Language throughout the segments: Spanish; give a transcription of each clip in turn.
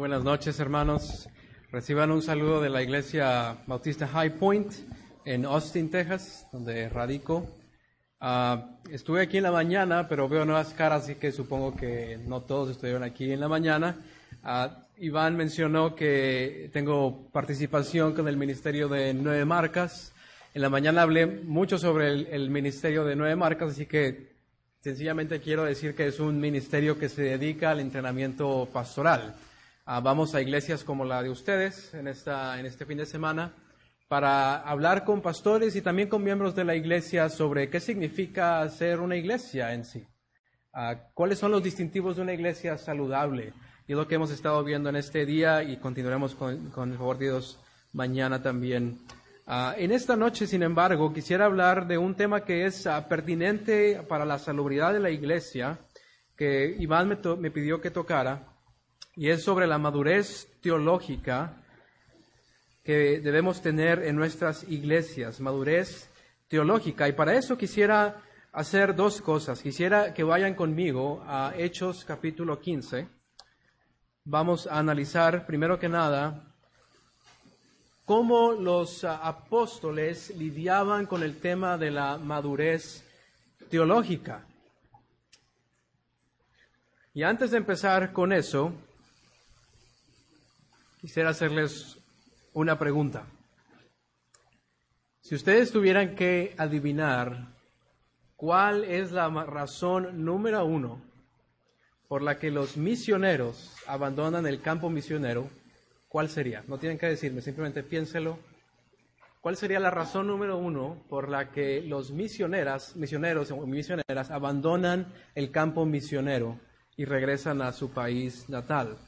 Buenas noches, hermanos. Reciban un saludo de la iglesia bautista High Point en Austin, Texas, donde radico. Ah, estuve aquí en la mañana, pero veo nuevas caras, así que supongo que no todos estuvieron aquí en la mañana. Ah, Iván mencionó que tengo participación con el Ministerio de Nueve Marcas. En la mañana hablé mucho sobre el, el Ministerio de Nueve Marcas, así que sencillamente quiero decir que es un ministerio que se dedica al entrenamiento pastoral. Ah, vamos a iglesias como la de ustedes en, esta, en este fin de semana para hablar con pastores y también con miembros de la iglesia sobre qué significa ser una iglesia en sí. Ah, ¿Cuáles son los distintivos de una iglesia saludable? Y lo que hemos estado viendo en este día y continuaremos con, con el favor de Dios mañana también. Ah, en esta noche, sin embargo, quisiera hablar de un tema que es pertinente para la salubridad de la iglesia, que Iván me, me pidió que tocara, y es sobre la madurez teológica que debemos tener en nuestras iglesias, madurez teológica. Y para eso quisiera hacer dos cosas. Quisiera que vayan conmigo a Hechos capítulo 15. Vamos a analizar primero que nada cómo los apóstoles lidiaban con el tema de la madurez teológica. Y antes de empezar con eso, quisiera hacerles una pregunta. Si ustedes tuvieran que adivinar cuál es la razón número uno por la que los misioneros abandonan el campo misionero, ¿cuál sería? No tienen que decirme, simplemente piénselo. ¿Cuál sería la razón número uno por la que los misioneras, misioneros o misioneras abandonan el campo misionero y regresan a su país natal?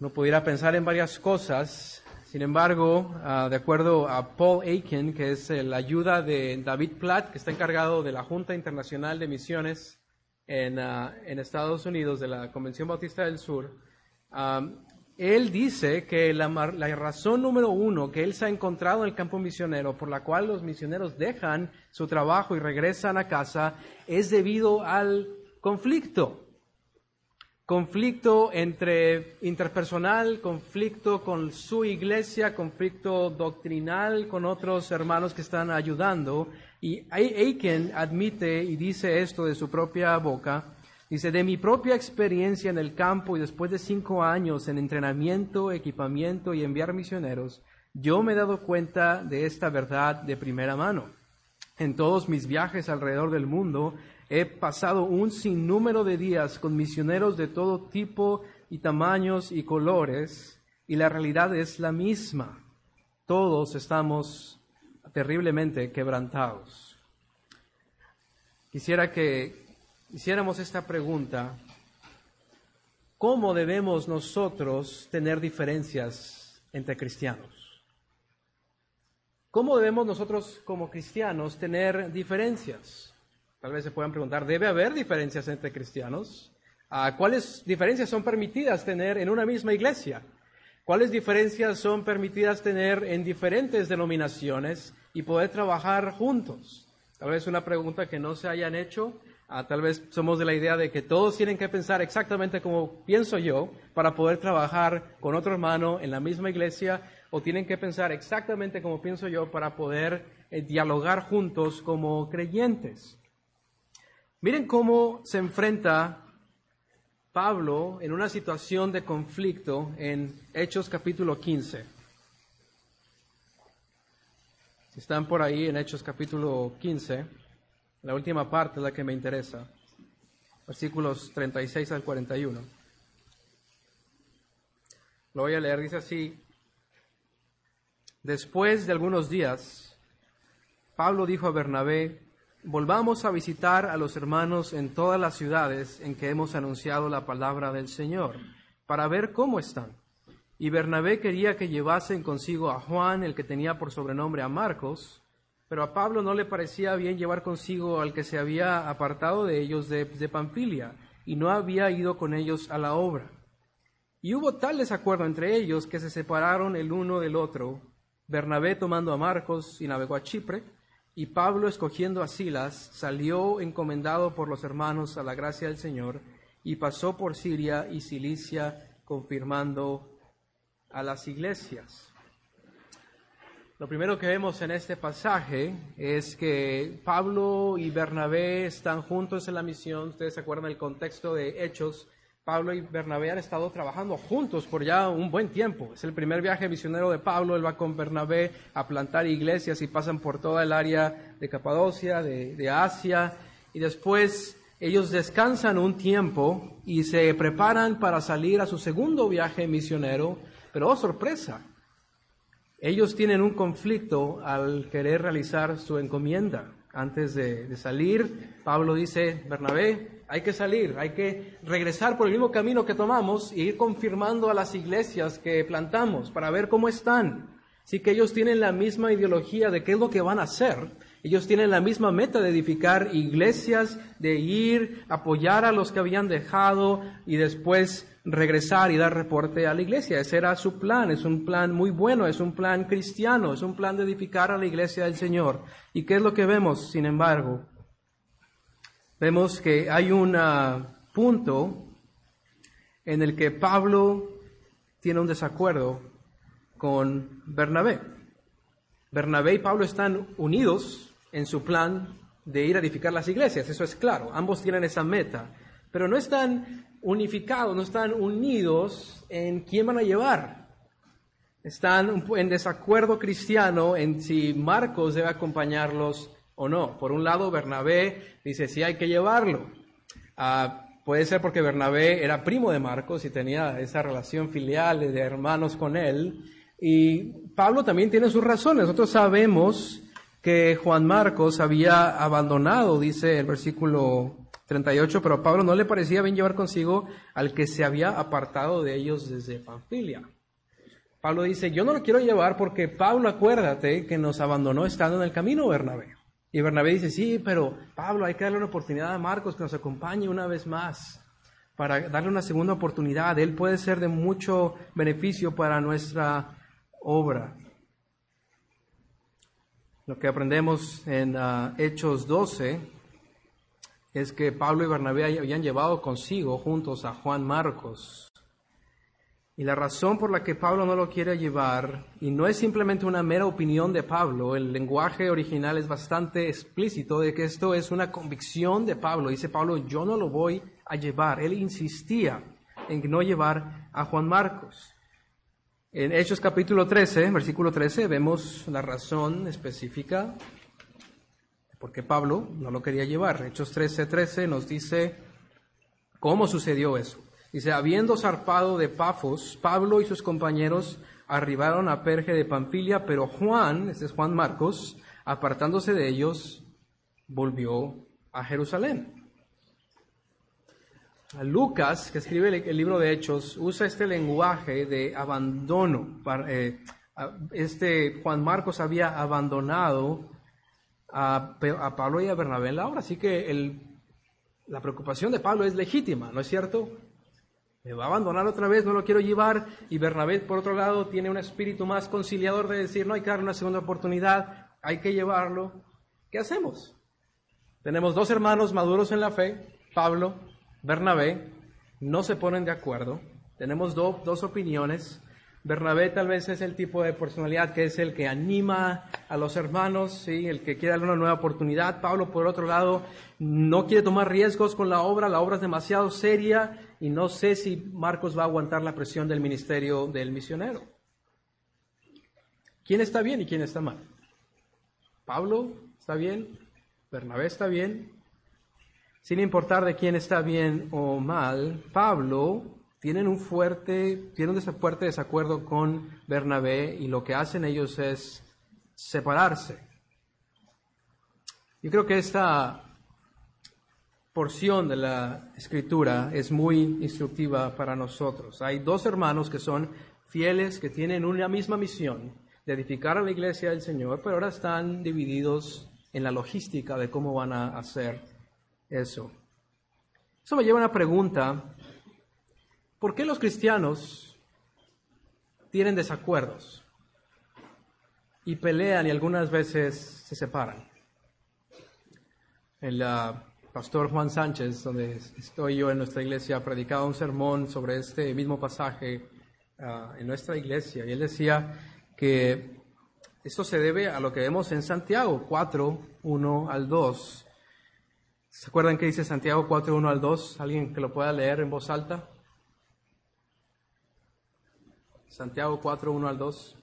Uno pudiera pensar en varias cosas, sin embargo, uh, de acuerdo a Paul Aiken, que es la ayuda de David Platt, que está encargado de la Junta Internacional de Misiones en, en Estados Unidos, de la Convención Bautista del Sur, él dice que la, la, razón número uno que él se ha encontrado en el campo misionero, por la cual los misioneros dejan su trabajo y regresan a casa, es debido al conflicto conflicto entre interpersonal, conflicto con su iglesia, conflicto doctrinal con otros hermanos que están ayudando. Y Aiken admite y dice esto de su propia boca. Dice, de mi propia experiencia en el campo y después de cinco años en entrenamiento, equipamiento y enviar misioneros, yo me he dado cuenta de esta verdad de primera mano. En todos mis viajes alrededor del mundo He pasado un sinnúmero de días con misioneros de todo tipo y tamaños y colores y la realidad es la misma. Todos estamos terriblemente quebrantados. Quisiera que hiciéramos esta pregunta. ¿Cómo debemos nosotros tener diferencias entre cristianos? ¿Cómo debemos nosotros como cristianos tener diferencias? Tal vez se puedan preguntar, ¿debe haber diferencias entre cristianos? Ah, ¿Cuáles diferencias son permitidas tener en una misma iglesia? ¿Cuáles diferencias son permitidas tener en diferentes denominaciones y poder trabajar juntos? Tal vez una pregunta que no se hayan hecho. Ah, tal vez somos de la idea de que todos tienen que pensar exactamente como pienso yo para poder trabajar con otro hermano en la misma iglesia o tienen que pensar exactamente como pienso yo para poder eh, dialogar juntos como creyentes. Miren cómo se enfrenta Pablo en una situación de conflicto en Hechos capítulo 15. Si están por ahí en Hechos capítulo 15, la última parte es la que me interesa, versículos 36 al 41. Lo voy a leer, dice así, después de algunos días, Pablo dijo a Bernabé, volvamos a visitar a los hermanos en todas las ciudades en que hemos anunciado la palabra del Señor, para ver cómo están. Y Bernabé quería que llevasen consigo a Juan, el que tenía por sobrenombre a Marcos, pero a Pablo no le parecía bien llevar consigo al que se había apartado de ellos de, de Pamfilia, y no había ido con ellos a la obra. Y hubo tal desacuerdo entre ellos que se separaron el uno del otro, Bernabé tomando a Marcos y navegó a Chipre, y Pablo, escogiendo a Silas, salió encomendado por los hermanos a la gracia del Señor y pasó por Siria y Cilicia confirmando a las iglesias. Lo primero que vemos en este pasaje es que Pablo y Bernabé están juntos en la misión. Ustedes se acuerdan del contexto de Hechos. Pablo y Bernabé han estado trabajando juntos por ya un buen tiempo. Es el primer viaje misionero de Pablo. Él va con Bernabé a plantar iglesias y pasan por toda el área de Capadocia, de, de Asia. Y después ellos descansan un tiempo y se preparan para salir a su segundo viaje misionero. Pero oh sorpresa, ellos tienen un conflicto al querer realizar su encomienda. Antes de, salir, Pablo dice, Bernabé, hay que salir, hay que regresar por el mismo camino que tomamos e ir confirmando a las iglesias que plantamos para ver cómo están. Así que ellos tienen la misma ideología de qué es lo que van a hacer. Ellos tienen la misma meta de edificar iglesias, de ir, apoyar a los que habían dejado y después regresar y dar reporte a la iglesia. Ese era su plan, es un plan muy bueno, es un plan cristiano, es un plan de edificar a la iglesia del Señor. ¿Y qué es lo que vemos, sin embargo? Vemos que hay un punto en el que Pablo tiene un desacuerdo con Bernabé. Bernabé y Pablo están unidos en su plan de ir a edificar las iglesias, eso es claro, ambos tienen esa meta, pero no están unificados, no están unidos en quién van a llevar. Están en desacuerdo cristiano en si Marcos debe acompañarlos o no. Por un lado, Bernabé dice sí hay que llevarlo. Ah, puede ser porque Bernabé era primo de Marcos y tenía esa relación filial de hermanos con él. Y Pablo también tiene sus razones. Nosotros sabemos que Juan Marcos había abandonado, dice el versículo 38, pero a Pablo no le parecía bien llevar consigo al que se había apartado de ellos desde Panfilia. Pablo dice, yo no lo quiero llevar porque Pablo, acuérdate que nos abandonó estando en el camino, Bernabé. Y Bernabé dice, sí, pero Pablo, hay que darle una oportunidad a Marcos que nos acompañe una vez más, para darle una segunda oportunidad. Él puede ser de mucho beneficio para nuestra obra. Lo que aprendemos en ah, Hechos 12 es que Pablo y Bernabé habían llevado consigo juntos a Juan Marcos. Y la razón por la que Pablo no lo quiere llevar, y no es simplemente una mera opinión de Pablo, el lenguaje original es bastante explícito de que esto es una convicción de Pablo. Dice Pablo, yo no lo voy a llevar. Él insistía en no llevar a Juan Marcos. En Hechos capítulo 13, versículo 13, vemos la razón específica porque Pablo no lo quería llevar. Hechos 13:13 nos dice cómo sucedió eso. Dice, habiendo zarpado de Pafos, Pablo y sus compañeros arribaron a Perge de Pamfilia, pero Juan, este es Juan Marcos, apartándose de ellos, volvió a Jerusalén. Lucas, que escribe el libro de Hechos, usa este lenguaje de abandono. Eh, este Juan Marcos había abandonado a, Pablo y a Bernabé en la obra. Así que el, la preocupación de Pablo es legítima, ¿no es cierto? Me va a abandonar otra vez, no lo quiero llevar. Y Bernabé, por otro lado, tiene un espíritu más conciliador de decir, no hay que darle una segunda oportunidad, hay que llevarlo. ¿Qué hacemos? Tenemos dos hermanos maduros en la fe, Pablo, Bernabé, no se ponen de acuerdo. Tenemos dos opiniones. Bernabé tal vez es el tipo de personalidad que es el que anima a los hermanos, ¿sí? el que quiere darle una nueva oportunidad. Pablo, por otro lado, no quiere tomar riesgos con la obra, la obra es demasiado seria y no sé si Marcos va a aguantar la presión del ministerio del misionero. ¿Quién está bien y quién está mal? Pablo está bien, Bernabé está bien, sin importar de quién está bien o mal, Pablo tienen un fuerte, tienen un fuerte desacuerdo con Bernabé y lo que hacen ellos es separarse. Yo creo que esta porción de la escritura es muy instructiva para nosotros. Hay dos hermanos que son fieles, que tienen una misma misión de edificar a la iglesia del Señor, pero ahora están divididos en la logística de cómo van a hacer eso. Eso me lleva a una pregunta ¿Por qué los cristianos tienen desacuerdos y pelean y algunas veces se separan? El ah, pastor Juan Sánchez, donde estoy yo en nuestra iglesia, predicaba un sermón sobre este mismo pasaje ah, en nuestra iglesia. Y él decía que esto se debe a lo que vemos en Santiago 4, 1 al 2. ¿Se acuerdan que dice Santiago 4, 1 al 2? ¿Alguien que lo pueda leer en voz alta? Santiago 4, 1 al 2.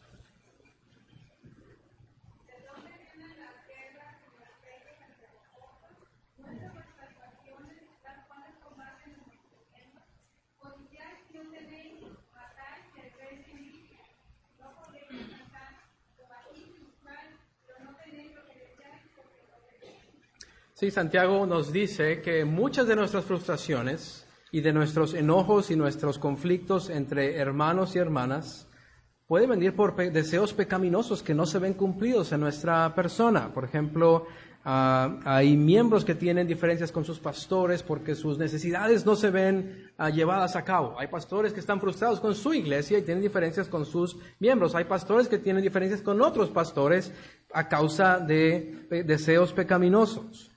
Sí, Santiago nos dice que muchas de nuestras frustraciones y de nuestros enojos y nuestros conflictos entre hermanos y hermanas pueden venir por deseos pecaminosos que no se ven cumplidos en nuestra persona. Por ejemplo, ah, hay miembros que tienen diferencias con sus pastores porque sus necesidades no se ven ah, llevadas a cabo. Hay pastores que están frustrados con su iglesia y tienen diferencias con sus miembros. Hay pastores que tienen diferencias con otros pastores a causa de deseos pecaminosos.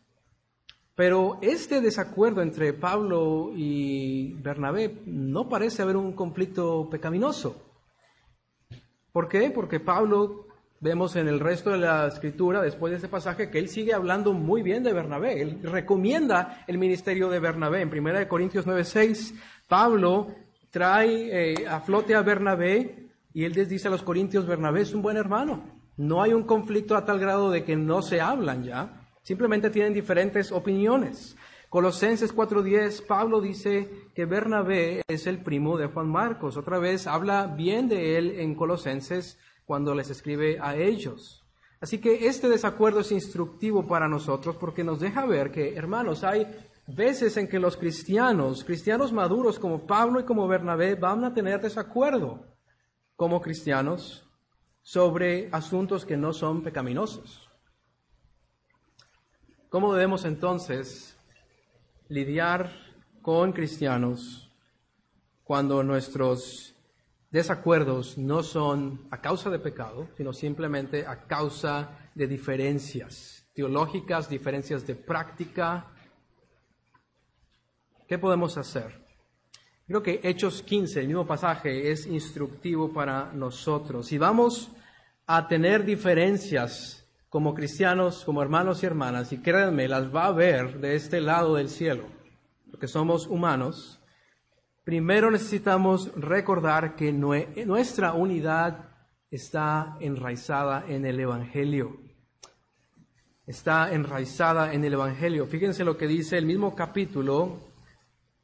Pero este desacuerdo entre Pablo y Bernabé no parece haber un conflicto pecaminoso. ¿Por qué? Porque Pablo, vemos en el resto de la escritura, después de este pasaje, que él sigue hablando muy bien de Bernabé. Él recomienda el ministerio de Bernabé. En 1 Corintios 9:6, Pablo trae eh, a flote a Bernabé y él les dice a los corintios, Bernabé es un buen hermano. No hay un conflicto a tal grado de que no se hablan ya. Simplemente tienen diferentes opiniones. Colosenses 4:10, Pablo dice que Bernabé es el primo de Juan Marcos. Otra vez habla bien de él en Colosenses cuando les escribe a ellos. Así que este desacuerdo es instructivo para nosotros porque nos deja ver que, hermanos, hay veces en que los cristianos, cristianos maduros como Pablo y como Bernabé, van a tener desacuerdo como cristianos sobre asuntos que no son pecaminosos. ¿Cómo debemos entonces lidiar con cristianos cuando nuestros desacuerdos no son a causa de pecado, sino simplemente a causa de diferencias teológicas, diferencias de práctica? ¿Qué podemos hacer? Creo que Hechos 15, el mismo pasaje, es instructivo para nosotros. Si vamos a tener diferencias como cristianos, como hermanos y hermanas, y créanme, las va a ver de este lado del cielo, porque somos humanos, primero necesitamos recordar que nuestra unidad está enraizada en el Evangelio. Está enraizada en el Evangelio. Fíjense lo que dice el mismo capítulo,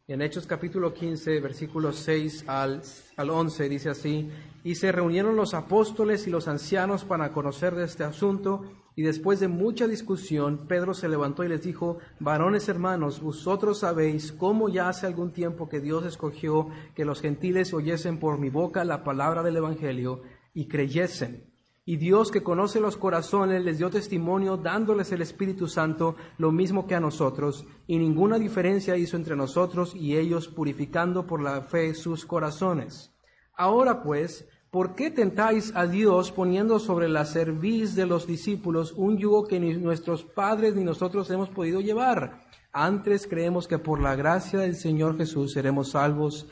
en Hechos capítulo 15, versículos 6 al, al 11, dice así, y se reunieron los apóstoles y los ancianos para conocer de este asunto, y después de mucha discusión, Pedro se levantó y les dijo, varones hermanos, vosotros sabéis cómo ya hace algún tiempo que Dios escogió que los gentiles oyesen por mi boca la palabra del Evangelio y creyesen. Y Dios que conoce los corazones les dio testimonio dándoles el Espíritu Santo lo mismo que a nosotros, y ninguna diferencia hizo entre nosotros y ellos purificando por la fe sus corazones. Ahora pues, ¿por qué tentáis a Dios poniendo sobre la cerviz de los discípulos un yugo que ni nuestros padres ni nosotros hemos podido llevar? Antes creemos que por la gracia del Señor Jesús seremos salvos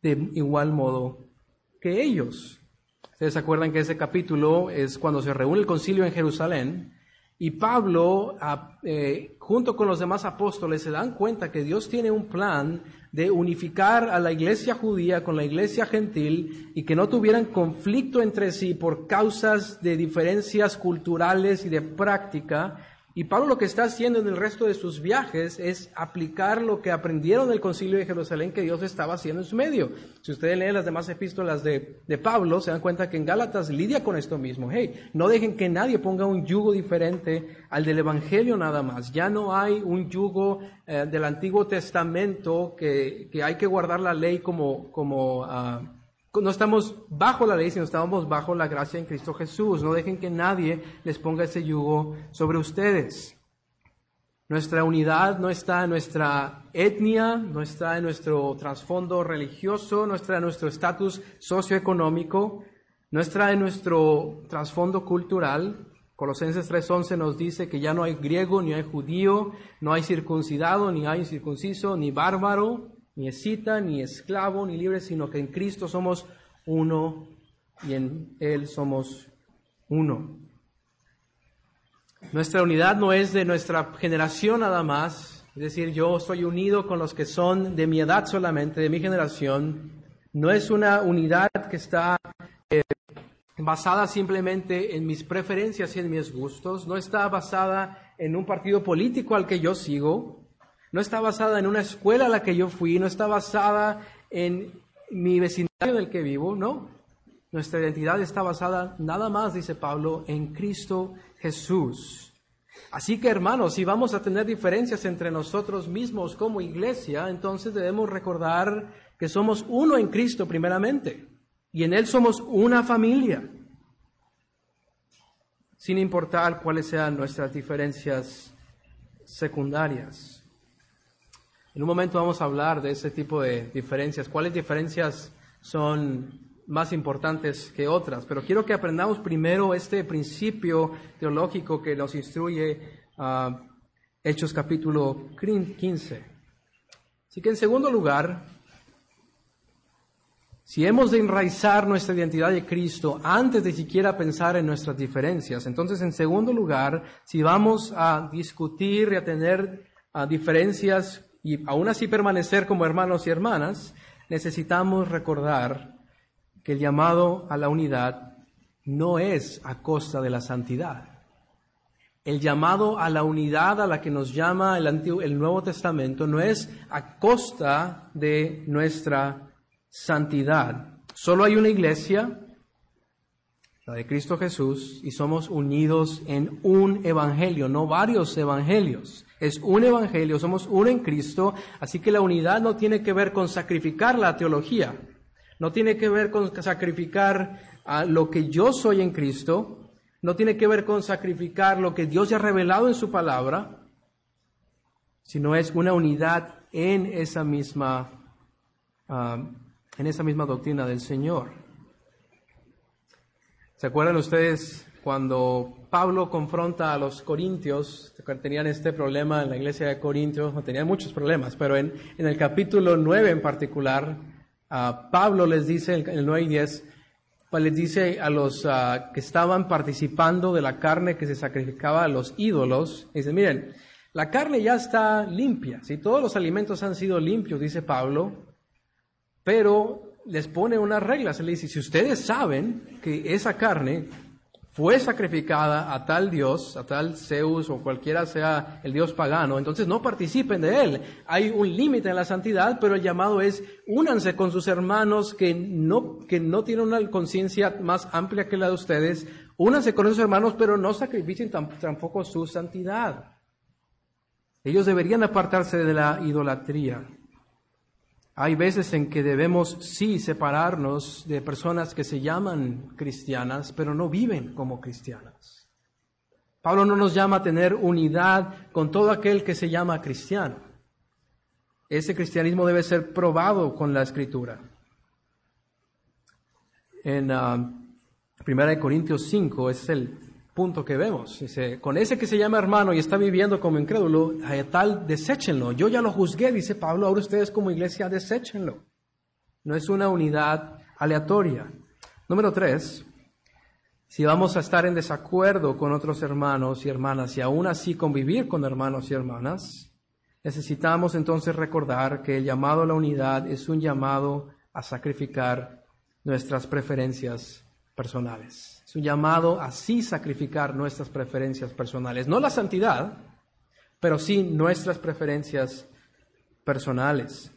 de igual modo que ellos. Ustedes se acuerdan que ese capítulo es cuando se reúne el concilio en Jerusalén y Pablo, eh, junto con los demás apóstoles, se dan cuenta que Dios tiene un plan de unificar a la iglesia judía con la iglesia gentil y que no tuvieran conflicto entre sí por causas de diferencias culturales y de práctica, y Pablo lo que está haciendo en el resto de sus viajes es aplicar lo que aprendieron del concilio de Jerusalén que Dios estaba haciendo en su medio. Si ustedes leen las demás epístolas de, Pablo, se dan cuenta que en Gálatas lidia con esto mismo. Hey, no dejen que nadie ponga un yugo diferente al del Evangelio nada más. Ya no hay un yugo eh, del Antiguo Testamento que, que, hay que guardar la ley como, como ah, no estamos bajo la ley, sino estamos bajo la gracia en Cristo Jesús. No dejen que nadie les ponga ese yugo sobre ustedes. Nuestra unidad no está en nuestra etnia, no está en nuestro trasfondo religioso, no está en nuestro estatus socioeconómico, no está en nuestro trasfondo cultural. Colosenses 3:11 nos dice que ya no hay griego ni hay judío, no hay circuncidado ni hay incircunciso, ni bárbaro, ni ni esclavo, ni libre, sino que en Cristo somos uno y en Él somos uno. Nuestra unidad no es de nuestra generación nada más, es decir, yo estoy unido con los que son de mi edad solamente, de mi generación. No es una unidad que está eh, basada simplemente en mis preferencias y en mis gustos, no está basada en un partido político al que yo sigo, no está basada en una escuela a la que yo fui, no está basada en mi vecindario en el que vivo, no. Nuestra identidad está basada nada más, dice Pablo, en Cristo Jesús. Así que hermanos, si vamos a tener diferencias entre nosotros mismos como iglesia, entonces debemos recordar que somos uno en Cristo primeramente. Y en Él somos una familia, sin importar cuáles sean nuestras diferencias secundarias. En un momento vamos a hablar de ese tipo de diferencias, cuáles diferencias son más importantes que otras, pero quiero que aprendamos primero este principio teológico que nos instruye Hechos capítulo 15. Así que en segundo lugar, si hemos de enraizar nuestra identidad de Cristo antes de siquiera pensar en nuestras diferencias, entonces en segundo lugar, si vamos a discutir y a tener diferencias y aún así permanecer como hermanos y hermanas, necesitamos recordar que el llamado a la unidad no es a costa de la santidad. El llamado a la unidad a la que nos llama el, Antiguo, el Nuevo Testamento no es a costa de nuestra santidad. Solo hay una iglesia, la de Cristo Jesús, y somos unidos en un evangelio, no varios evangelios. Es un evangelio, somos uno en Cristo, así que la unidad no tiene que ver con sacrificar la teología, no tiene que ver con sacrificar a lo que yo soy en Cristo, no tiene que ver con sacrificar lo que Dios ya ha revelado en su palabra, sino es una unidad en esa misma uh, en esa misma doctrina del Señor. ¿Se acuerdan ustedes cuando Pablo confronta a los corintios, tenían este problema en la iglesia de Corintios, no tenían muchos problemas, pero en, en el capítulo 9 en particular, uh, Pablo les dice, en el 9 y 10, pues les dice a los uh, que estaban participando de la carne que se sacrificaba a los ídolos, dice, miren, la carne ya está limpia, si todos los alimentos han sido limpios, dice Pablo, pero les pone unas reglas. Le dice, si ustedes saben que esa carne fue sacrificada a tal dios, a tal Zeus o cualquiera sea el dios pagano, entonces no participen de él. Hay un límite en la santidad, pero el llamado es únanse con sus hermanos que no, que no tienen una conciencia más amplia que la de ustedes, únanse con esos hermanos, pero no sacrifiquen tampoco su santidad. Ellos deberían apartarse de la idolatría. Hay veces en que debemos sí separarnos de personas que se llaman cristianas, pero no viven como cristianas. Pablo no nos llama a tener unidad con todo aquel que se llama cristiano. Ese cristianismo debe ser probado con la escritura. En uh, 1 Corintios 5 es el punto que vemos. Dice, con ese que se llama hermano y está viviendo como incrédulo, a tal, deséchenlo. Yo ya lo juzgué, dice Pablo, ahora ustedes como iglesia, deséchenlo. No es una unidad aleatoria. Número tres, si vamos a estar en desacuerdo con otros hermanos y hermanas y aún así convivir con hermanos y hermanas, necesitamos entonces recordar que el llamado a la unidad es un llamado a sacrificar nuestras preferencias personales. Es un llamado a sí sacrificar nuestras preferencias personales. No la santidad, pero sí nuestras preferencias personales.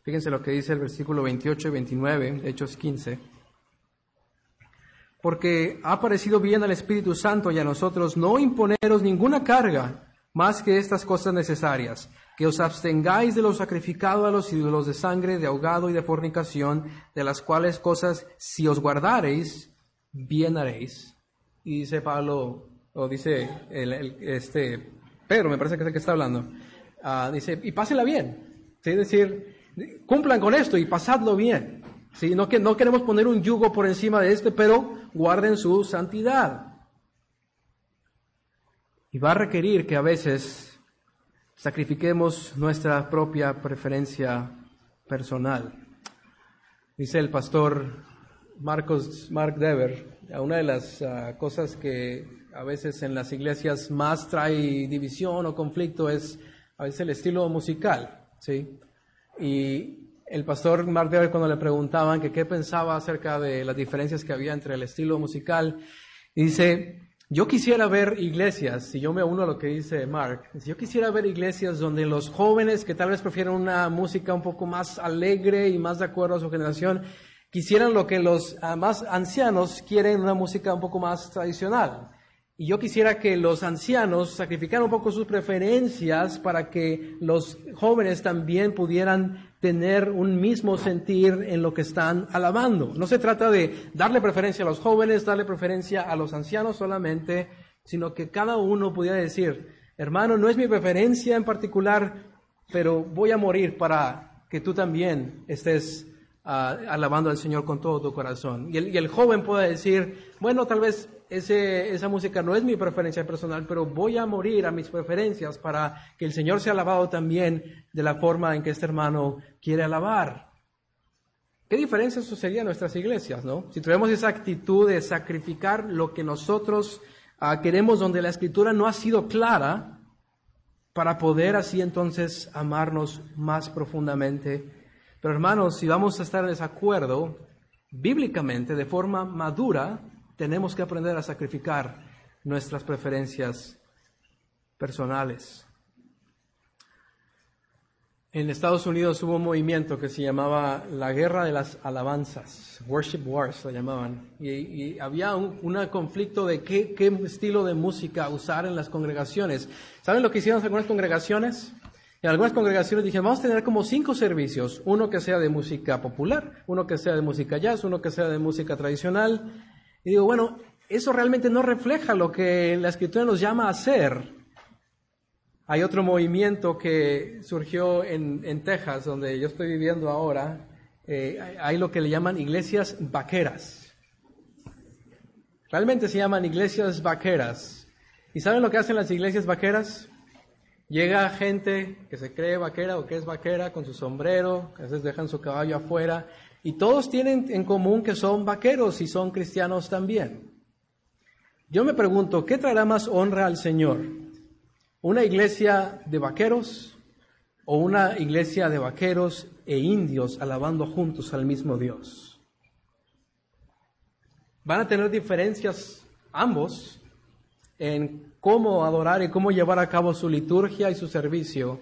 Fíjense lo que dice el versículo 28 y 29 de Hechos 15. Porque ha parecido bien al Espíritu Santo y a nosotros no imponeros ninguna carga más que estas cosas necesarias, que os abstengáis de lo sacrificado a los ídolos de sangre, de ahogado y de fornicación, de las cuales cosas, si os guardareis, bien haréis. Y dice Pablo, o dice el, este Pedro, me parece que es el que está hablando, uh, dice, y pásenla bien. Es decir, cumplan con esto y pasadlo bien. ¿sí? No, que, no queremos poner un yugo por encima de este, pero guarden su santidad. Y va a requerir que a veces sacrifiquemos nuestra propia preferencia personal. Dice el pastor Marcos Mark Dever, una de las ah, cosas que a veces en las iglesias más trae división o conflicto es a veces el estilo musical, ¿sí? Y el pastor Mark Dever cuando le preguntaban que qué pensaba acerca de las diferencias que había entre el estilo musical, dice, yo quisiera ver iglesias, si yo me uno a lo que dice Mark, yo quisiera ver iglesias donde los jóvenes que tal vez prefieren una música un poco más alegre y más de acuerdo a su generación, quisieran lo que los ah, más ancianos quieren, una música un poco más tradicional. Y yo quisiera que los ancianos sacrificaran un poco sus preferencias para que los jóvenes también pudieran tener un mismo sentir en lo que están alabando. No se trata de darle preferencia a los jóvenes, darle preferencia a los ancianos solamente, sino que cada uno pudiera decir, hermano, no es mi preferencia en particular, pero voy a morir para que tú también estés alabando al Señor con todo tu corazón. Y el, y el joven puede decir, bueno, tal vez ese, esa música no es mi preferencia personal, pero voy a morir a mis preferencias para que el Señor sea alabado también de la forma en que este hermano quiere alabar. ¿Qué diferencia sucedería en nuestras iglesias, no? Si tenemos esa actitud de sacrificar lo que nosotros ah, queremos donde la escritura no ha sido clara para poder así entonces amarnos más profundamente. Pero hermanos, si vamos a estar en desacuerdo, bíblicamente, de forma madura, tenemos que aprender a sacrificar nuestras preferencias personales. En Estados Unidos hubo un movimiento que se llamaba la Guerra de las Alabanzas, Worship Wars lo llamaban, y, había un conflicto de qué, qué, estilo de música usar en las congregaciones. ¿Saben lo que hicieron algunas congregaciones? En algunas congregaciones dijeron, vamos a tener como cinco servicios, uno que sea de música popular, uno que sea de música jazz, uno que sea de música tradicional, y digo, bueno, eso realmente no refleja lo que la escritura nos llama a hacer. Hay otro movimiento que surgió en, Texas, donde yo estoy viviendo ahora. Eh, hay lo que le llaman iglesias vaqueras. Realmente se llaman iglesias vaqueras. ¿Y saben lo que hacen las iglesias vaqueras? Llega gente que se cree vaquera o que es vaquera con su sombrero, a veces dejan su caballo afuera y todos tienen en común que son vaqueros y son cristianos también. Yo me pregunto, ¿qué traerá más honra al Señor? ¿Una iglesia de vaqueros o una iglesia de vaqueros e indios alabando juntos al mismo Dios? Van a tener diferencias ambos en cómo adorar y cómo llevar a cabo su liturgia y su servicio,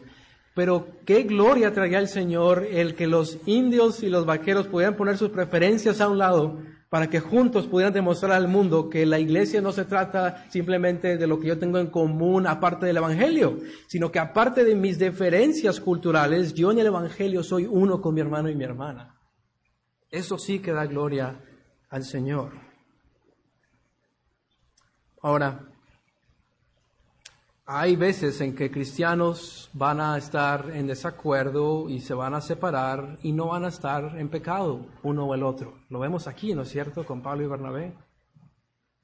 pero qué gloria traía el Señor el que los indios y los vaqueros pudieran poner sus preferencias a un lado para que juntos pudieran demostrar al mundo que la iglesia no se trata simplemente de lo que yo tengo en común aparte del Evangelio, sino que aparte de mis diferencias culturales, yo en el Evangelio soy uno con mi hermano y mi hermana. Eso sí que da gloria al Señor. Ahora, hay veces en que cristianos van a estar en desacuerdo y se van a separar y no van a estar en pecado uno o el otro. Lo vemos aquí, ¿no es cierto?, con Pablo y Bernabé.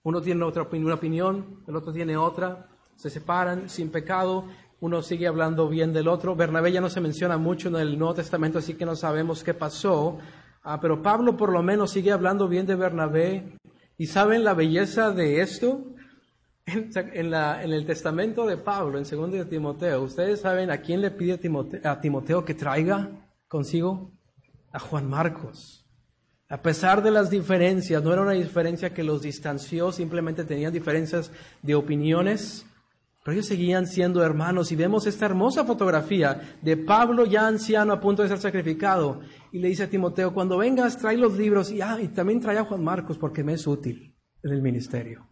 Uno tiene otra una opinión, el otro tiene otra, se separan sin pecado, uno sigue hablando bien del otro. Bernabé ya no se menciona mucho en el Nuevo Testamento, así que no sabemos qué pasó, ah, pero Pablo por lo menos sigue hablando bien de Bernabé. ¿Y saben la belleza de esto? En, el testamento de Pablo, en 2 de Timoteo, ¿ustedes saben a quién le pide a Timoteo, que traiga consigo? A Juan Marcos. A pesar de las diferencias, no era una diferencia que los distanció, simplemente tenían diferencias de opiniones, pero ellos seguían siendo hermanos y vemos esta hermosa fotografía de Pablo ya anciano a punto de ser sacrificado y le dice a Timoteo, cuando vengas trae los libros y, ah, y también trae a Juan Marcos porque me es útil en el ministerio.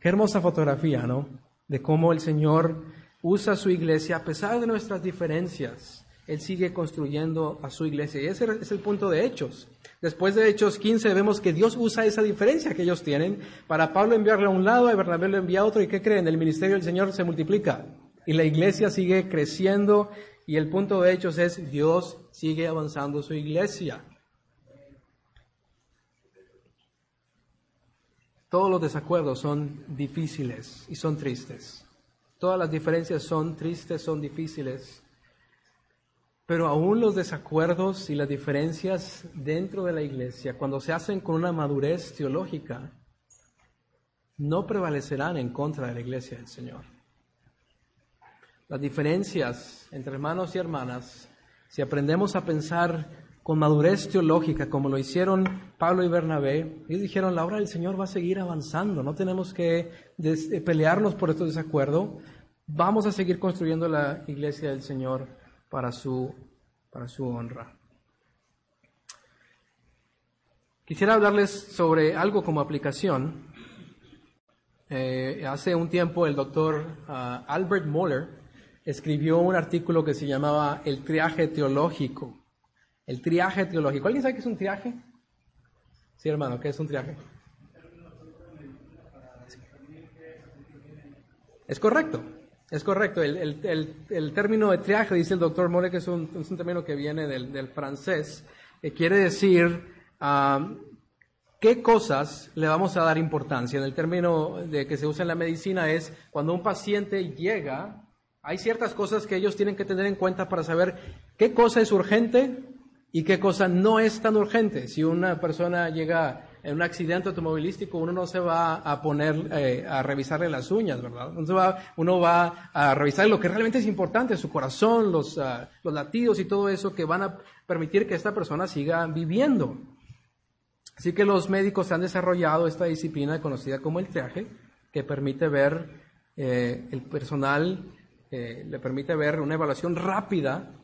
Qué hermosa fotografía, ¿no? De cómo el Señor usa su iglesia a pesar de nuestras diferencias. Él sigue construyendo a su iglesia. Y ese es el punto de Hechos. Después de Hechos 15 vemos que Dios usa esa diferencia que ellos tienen para Pablo enviarle a un lado, a Bernabé lo envía a otro. ¿Y qué creen? El ministerio del Señor se multiplica. Y la iglesia sigue creciendo. Y el punto de Hechos es Dios sigue avanzando su iglesia. Todos los desacuerdos son difíciles y son tristes. todas las diferencias son tristes, son difíciles, pero aún los desacuerdos y las diferencias dentro de la iglesia, cuando se hacen con una madurez teológica, no prevalecerán en contra de la iglesia del Señor. Las diferencias entre hermanos y hermanas, si aprendemos a pensar con madurez teológica, como lo hicieron Pablo y Bernabé, ellos dijeron, la obra del Señor va a seguir avanzando, no tenemos que pelearnos por estos desacuerdos, vamos a seguir construyendo la iglesia del Señor para su, para su honra. Quisiera hablarles sobre algo como aplicación. Eh, hace un tiempo el doctor ah, Albert Moller escribió un artículo que se llamaba El triaje teológico. El triaje teológico. ¿Alguien sabe qué es un triaje? Sí, hermano, ¿qué es un triaje? Es correcto. Es correcto, el, término de triaje, dice el doctor More, que es un, término que viene del, francés, que quiere decir ah, qué cosas le vamos a dar importancia. En el término de que se usa en la medicina es cuando un paciente llega, hay ciertas cosas que ellos tienen que tener en cuenta para saber qué cosa es urgente y qué cosa no es tan urgente. Si una persona llega en un accidente automovilístico uno no se va a poner eh, a revisarle las uñas, ¿verdad? Uno va, a revisar lo que realmente es importante, su corazón, los, ah, los latidos y todo eso que van a permitir que esta persona siga viviendo. Así que los médicos han desarrollado esta disciplina conocida como el triaje, que permite ver eh, el personal, eh, le permite ver una evaluación rápida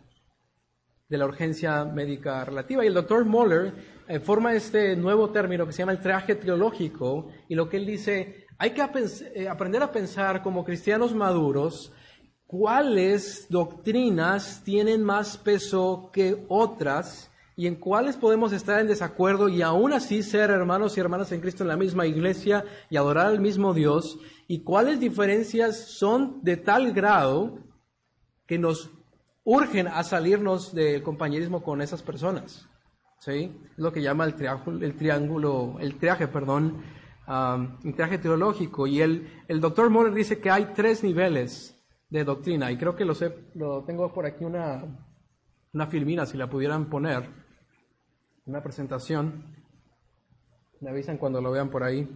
de la urgencia médica relativa. Y el doctor Moller eh, forma este nuevo término que se llama el traje teológico y lo que él dice, hay que eh, aprender a pensar como cristianos maduros cuáles doctrinas tienen más peso que otras y en cuáles podemos estar en desacuerdo y aún así ser hermanos y hermanas en Cristo en la misma iglesia y adorar al mismo Dios y cuáles diferencias son de tal grado que nos urgen a salirnos del compañerismo con esas personas. ¿Sí? Lo que llama el triángulo, el triángulo, el triaje, perdón, el triaje teológico. Y el, el doctor Moller dice que hay tres niveles de doctrina. Y creo que lo, sé, lo tengo por aquí una, una filmina, si la pudieran poner. Una presentación. Me avisan cuando lo vean por ahí.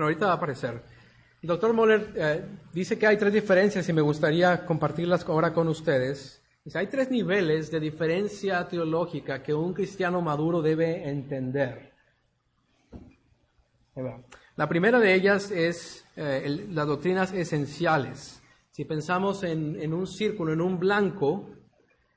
Pero ahorita va a aparecer. El doctor Moller eh, dice que hay tres diferencias y me gustaría compartirlas ahora con ustedes. Dice, hay tres niveles de diferencia teológica que un cristiano maduro debe entender. La primera de ellas es eh, las doctrinas esenciales. Si pensamos en, en un círculo, en un blanco,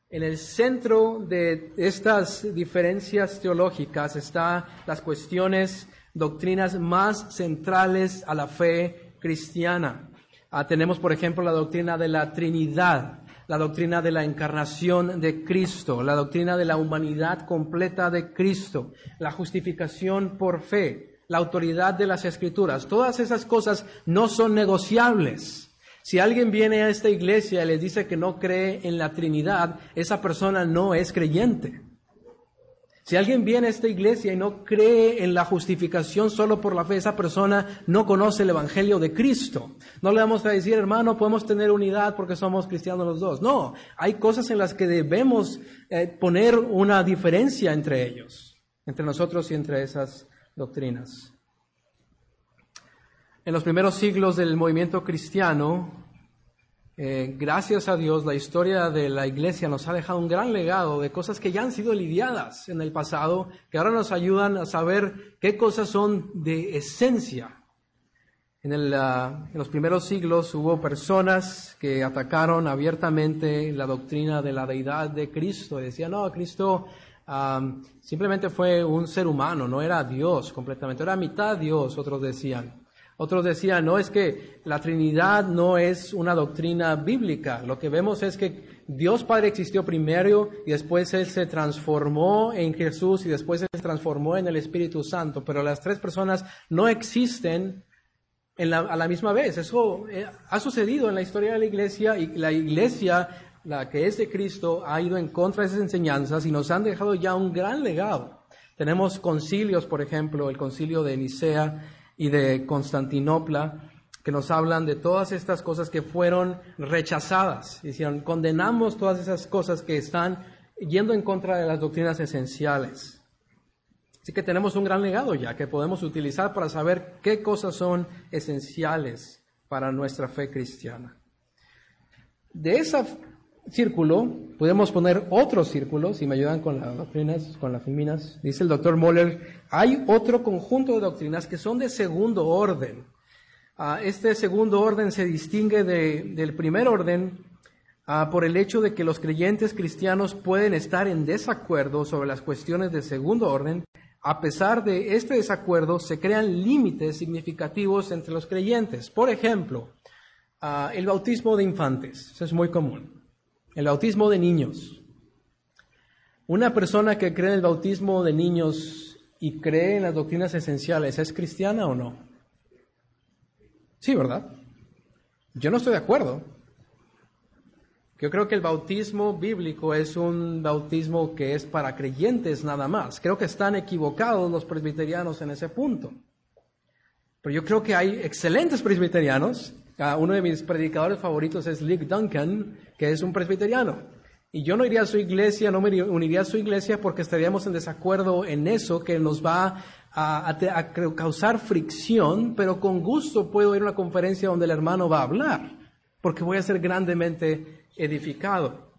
en el centro de estas diferencias teológicas están las cuestiones doctrinas más centrales a la fe cristiana. Ah, tenemos, por ejemplo, la doctrina de la Trinidad, la doctrina de la encarnación de Cristo, la doctrina de la humanidad completa de Cristo, la justificación por fe, la autoridad de las escrituras. Todas esas cosas no son negociables. Si alguien viene a esta iglesia y le dice que no cree en la Trinidad, esa persona no es creyente. Si alguien viene a esta iglesia y no cree en la justificación solo por la fe, esa persona no conoce el Evangelio de Cristo. No le vamos a decir, hermano, podemos tener unidad porque somos cristianos los dos. No, hay cosas en las que debemos eh, poner una diferencia entre ellos, entre nosotros y entre esas doctrinas. En los primeros siglos del movimiento cristiano, eh, gracias a Dios, la historia de la iglesia nos ha dejado un gran legado de cosas que ya han sido lidiadas en el pasado, que ahora nos ayudan a saber qué cosas son de esencia. En, ah, los primeros siglos hubo personas que atacaron abiertamente la doctrina de la deidad de Cristo y decían, no, Cristo simplemente fue un ser humano, no era Dios completamente, era mitad Dios, otros decían. Otros decían, no es que la Trinidad no es una doctrina bíblica. Lo que vemos es que Dios Padre existió primero y después Él se transformó en Jesús y después Él se transformó en el Espíritu Santo. Pero las tres personas no existen a la misma vez. Eso eh, ha sucedido en la historia de la iglesia y la iglesia, la que es de Cristo, ha ido en contra de esas enseñanzas y nos han dejado ya un gran legado. Tenemos concilios, por ejemplo, el concilio de Nicea y de Constantinopla, que nos hablan de todas estas cosas que fueron rechazadas. Dicieron, condenamos todas esas cosas que están yendo en contra de las doctrinas esenciales. Así que tenemos un gran legado ya que podemos utilizar para saber qué cosas son esenciales para nuestra fe cristiana. De ese círculo podemos poner otro círculo, si me ayudan con las doctrinas, con las feminas. Dice el doctor Moller, hay otro conjunto de doctrinas que son de segundo orden. Ah, este segundo orden se distingue del primer orden ah, por el hecho de que los creyentes cristianos pueden estar en desacuerdo sobre las cuestiones de segundo orden. A pesar de este desacuerdo, se crean límites significativos entre los creyentes. Por ejemplo, ah, el bautismo de infantes, eso es muy común. El bautismo de niños. Una persona que cree en el bautismo de niños y cree en las doctrinas esenciales, ¿es cristiana o no? Sí, ¿verdad? Yo no estoy de acuerdo. Yo creo que el bautismo bíblico es un bautismo que es para creyentes nada más. Creo que están equivocados los presbiterianos en ese punto. Pero yo creo que hay excelentes presbiterianos. Uno de mis predicadores favoritos es Lick Duncan, que es un presbiteriano. Y yo no iría a su iglesia, no me uniría a su iglesia porque estaríamos en desacuerdo en eso que nos va a, causar fricción, pero con gusto puedo ir a una conferencia donde el hermano va a hablar, porque voy a ser grandemente edificado.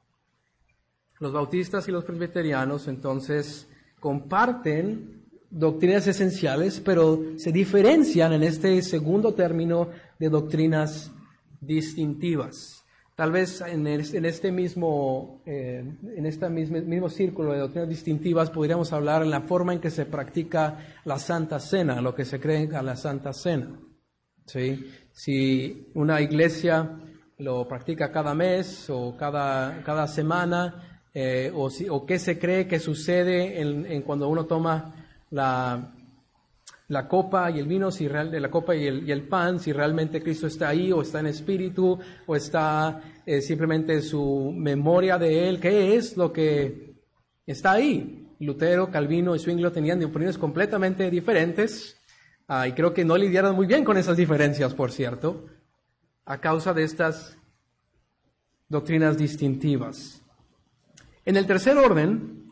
Los bautistas y los presbiterianos entonces comparten doctrinas esenciales, pero se diferencian en este segundo término de doctrinas distintivas. Tal vez en, este mismo, eh, en este mismo, círculo de doctrinas distintivas podríamos hablar en la forma en que se practica la Santa Cena, lo que se cree a la Santa Cena. ¿sí? Si una iglesia lo practica cada mes o cada, cada semana, eh, o, si, o qué se cree que sucede en, en cuando uno toma la, la copa y el vino, si real, la copa y el, y el, pan, si realmente Cristo está ahí o está en espíritu o está eh, simplemente su memoria de Él, ¿qué es lo que está ahí? Lutero, Calvino y Zwingli tenían opiniones completamente diferentes ah, y creo que no lidiaron muy bien con esas diferencias, por cierto, a causa de estas doctrinas distintivas. En el tercer orden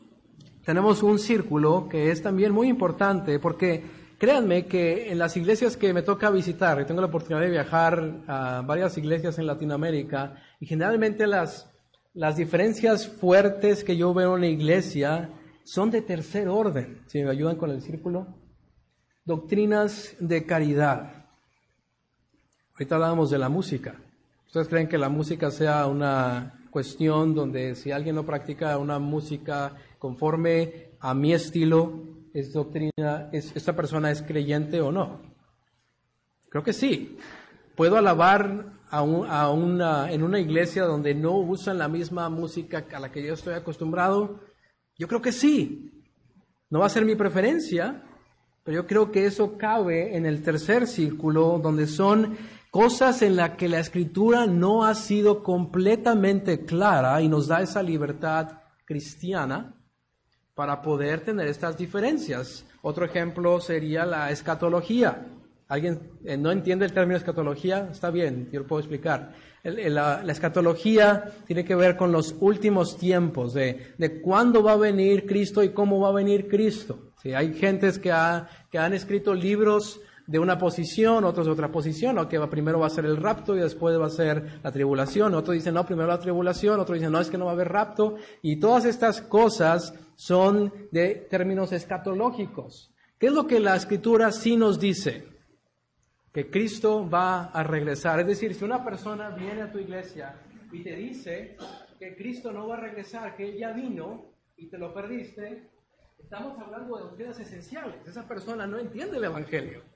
tenemos un círculo que es también muy importante porque Créanme que en las iglesias que me toca visitar, y tengo la oportunidad de viajar a varias iglesias en Latinoamérica, y generalmente las, las diferencias fuertes que yo veo en la iglesia son de tercer orden. Si me ayudan con el círculo. Doctrinas de caridad. Ahorita hablábamos de la música. ¿Ustedes creen que la música sea una cuestión donde si alguien no practica una música conforme a mi estilo, es doctrina, es, esta persona es creyente o no. Creo que sí. ¿Puedo alabar a, una, en una iglesia donde no usan la misma música a la que yo estoy acostumbrado? Yo creo que sí. No va a ser mi preferencia, pero yo creo que eso cabe en el tercer círculo, donde son cosas en las que la escritura no ha sido completamente clara y nos da esa libertad cristiana para poder tener estas diferencias. Otro ejemplo sería la escatología. ¿Alguien eh, no entiende el término escatología? Está bien, yo lo puedo explicar. la, escatología tiene que ver con los últimos tiempos, de, de cuándo va a venir Cristo y cómo va a venir Cristo. Sí, hay gentes que, que han escrito libros de una posición, otros de otra posición, o que primero va a ser el rapto y después va a ser la tribulación. Otros dicen, no, primero la tribulación, otros dicen, no, es que no va a haber rapto. Y todas estas cosas son de términos escatológicos. ¿Qué es lo que la escritura sí nos dice? Que Cristo va a regresar. Es decir, si una persona viene a tu iglesia y te dice que Cristo no va a regresar, que Él ya vino y te lo perdiste, estamos hablando de doctrinas esenciales. Esa persona no entiende el Evangelio.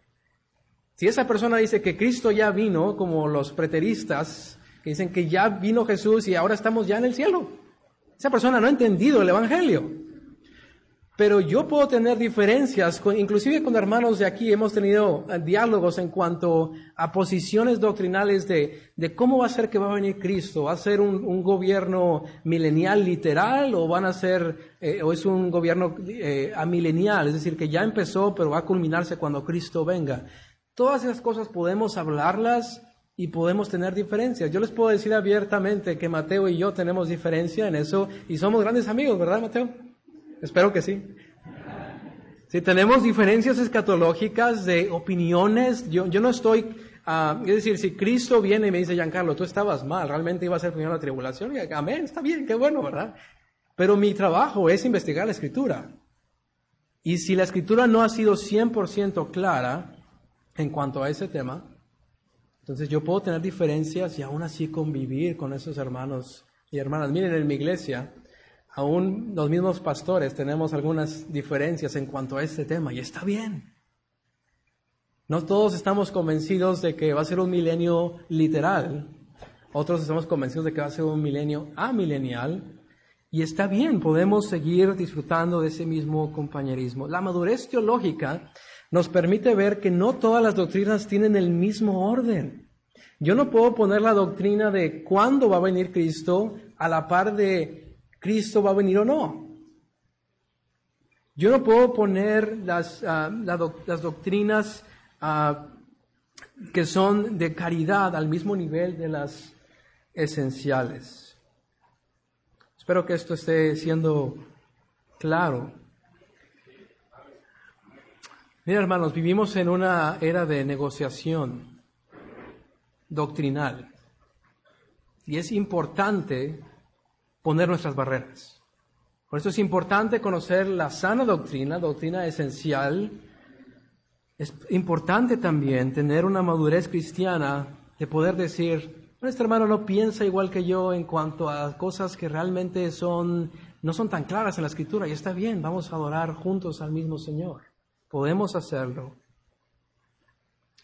Si esa persona dice que Cristo ya vino, como los preteristas, que dicen que ya vino Jesús y ahora estamos ya en el cielo, esa persona no ha entendido el Evangelio. Pero yo puedo tener diferencias, con, inclusive con hermanos de aquí hemos tenido eh, diálogos en cuanto a posiciones doctrinales de, cómo va a ser que va a venir Cristo. ¿Va a ser un, un gobierno milenial literal o van a ser, eh, o es un gobierno eh, amilenial? Es decir, que ya empezó pero va a culminarse cuando Cristo venga. Todas esas cosas podemos hablarlas y podemos tener diferencias. Yo les puedo decir abiertamente que Mateo y yo tenemos diferencia en eso y somos grandes amigos, ¿verdad Mateo? Espero que sí. Si tenemos diferencias escatológicas de opiniones, yo, yo no estoy, uh, es decir, si Cristo viene y me dice, Giancarlo, tú estabas mal, realmente iba a ser primero la tribulación, y, amén, está bien, qué bueno, ¿verdad? Pero mi trabajo es investigar la escritura. Y si la escritura no ha sido 100% clara en cuanto a ese tema, entonces yo puedo tener diferencias y aún así convivir con esos hermanos y hermanas. Miren, en mi iglesia, aún los mismos pastores tenemos algunas diferencias en cuanto a este tema y está bien. No todos estamos convencidos de que va a ser un milenio literal, otros estamos convencidos de que va a ser un milenio amilenial y está bien, podemos seguir disfrutando de ese mismo compañerismo. La madurez teológica nos permite ver que no todas las doctrinas tienen el mismo orden. Yo no puedo poner la doctrina de cuándo va a venir Cristo a la par de Cristo va a venir o no. Yo no puedo poner las, ah, las doctrinas ah, que son de caridad al mismo nivel de las esenciales. Espero que esto esté siendo claro. Mira, hermanos, vivimos en una era de negociación doctrinal. Y es importante poner nuestras barreras. Por eso es importante conocer la sana doctrina, doctrina esencial. Es importante también tener una madurez cristiana de poder decir, este hermano no piensa igual que yo en cuanto a cosas que realmente son, no son tan claras en la escritura y está bien, vamos a adorar juntos al mismo Señor. Podemos hacerlo.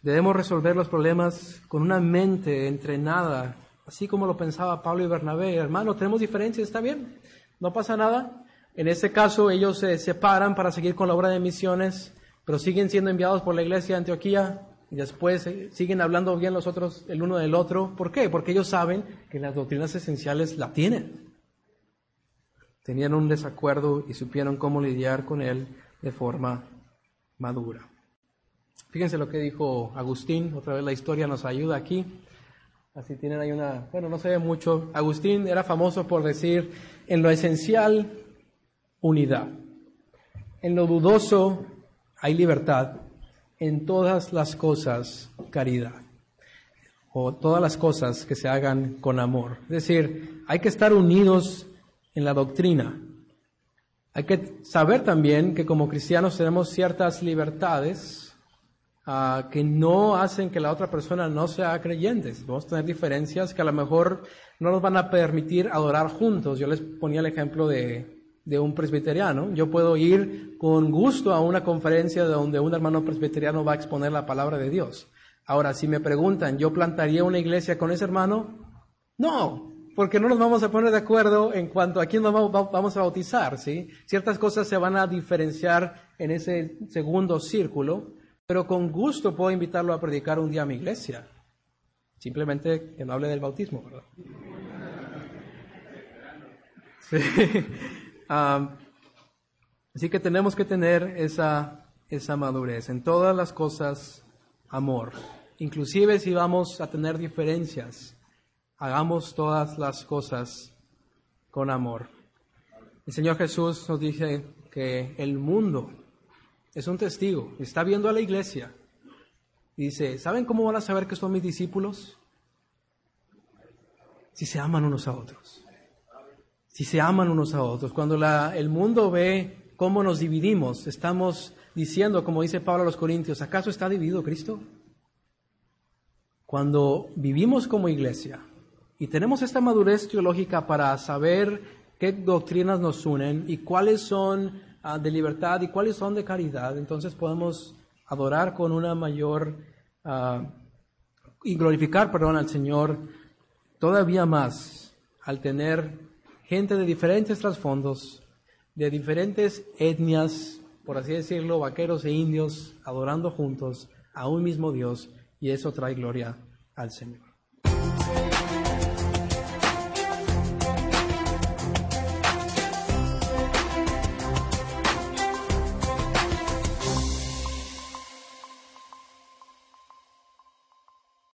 Debemos resolver los problemas con una mente entrenada así como lo pensaba Pablo y Bernabé. Hermano, tenemos diferencias, está bien, no pasa nada. En este caso ellos se separan para seguir con la obra de misiones, pero siguen siendo enviados por la iglesia de Antioquía y después eh, siguen hablando bien los otros el uno del otro. ¿Por qué? Porque ellos saben que las doctrinas esenciales la tienen. Tenían un desacuerdo y supieron cómo lidiar con él de forma madura. Fíjense lo que dijo Agustín, otra vez la historia nos ayuda aquí. Así tienen ahí una, bueno, no se ve mucho. Agustín era famoso por decir, en lo esencial, unidad. En lo dudoso hay libertad. En todas las cosas, caridad. O todas las cosas que se hagan con amor. Es decir, hay que estar unidos en la doctrina. Hay que saber también que como cristianos tenemos ciertas libertades Ah, que no hacen que la otra persona no sea creyente. Vamos a tener diferencias que a lo mejor no nos van a permitir adorar juntos. Yo les ponía el ejemplo de, de un presbiteriano. Yo puedo ir con gusto a una conferencia donde un hermano presbiteriano va a exponer la palabra de Dios. Ahora, si me preguntan, ¿yo plantaría una iglesia con ese hermano? No, porque no nos vamos a poner de acuerdo en cuanto a quién vamos a bautizar, ¿sí? Ciertas cosas se van a diferenciar en ese segundo círculo, pero con gusto puedo invitarlo a predicar un día a mi iglesia. Simplemente que no hable del bautismo, ¿verdad? así que tenemos que tener esa, esa madurez. En todas las cosas, amor. Inclusive si vamos a tener diferencias, hagamos todas las cosas con amor. El Señor Jesús nos dice que el mundo es un testigo, está viendo a la iglesia. dice, ¿saben cómo van a saber que son mis discípulos? Si se aman unos a otros. Si se aman unos a otros. Cuando la, el mundo ve cómo nos dividimos, estamos diciendo, como dice Pablo a los Corintios, ¿acaso está dividido Cristo? Cuando vivimos como iglesia y tenemos esta madurez teológica para saber qué doctrinas nos unen y cuáles son Ah, de libertad y cuáles son de caridad, entonces podemos adorar con una mayor uh, y glorificar, perdón, al Señor todavía más al tener gente de diferentes trasfondos, de diferentes etnias, por así decirlo, vaqueros e indios, adorando juntos a un mismo Dios, y eso trae gloria al Señor.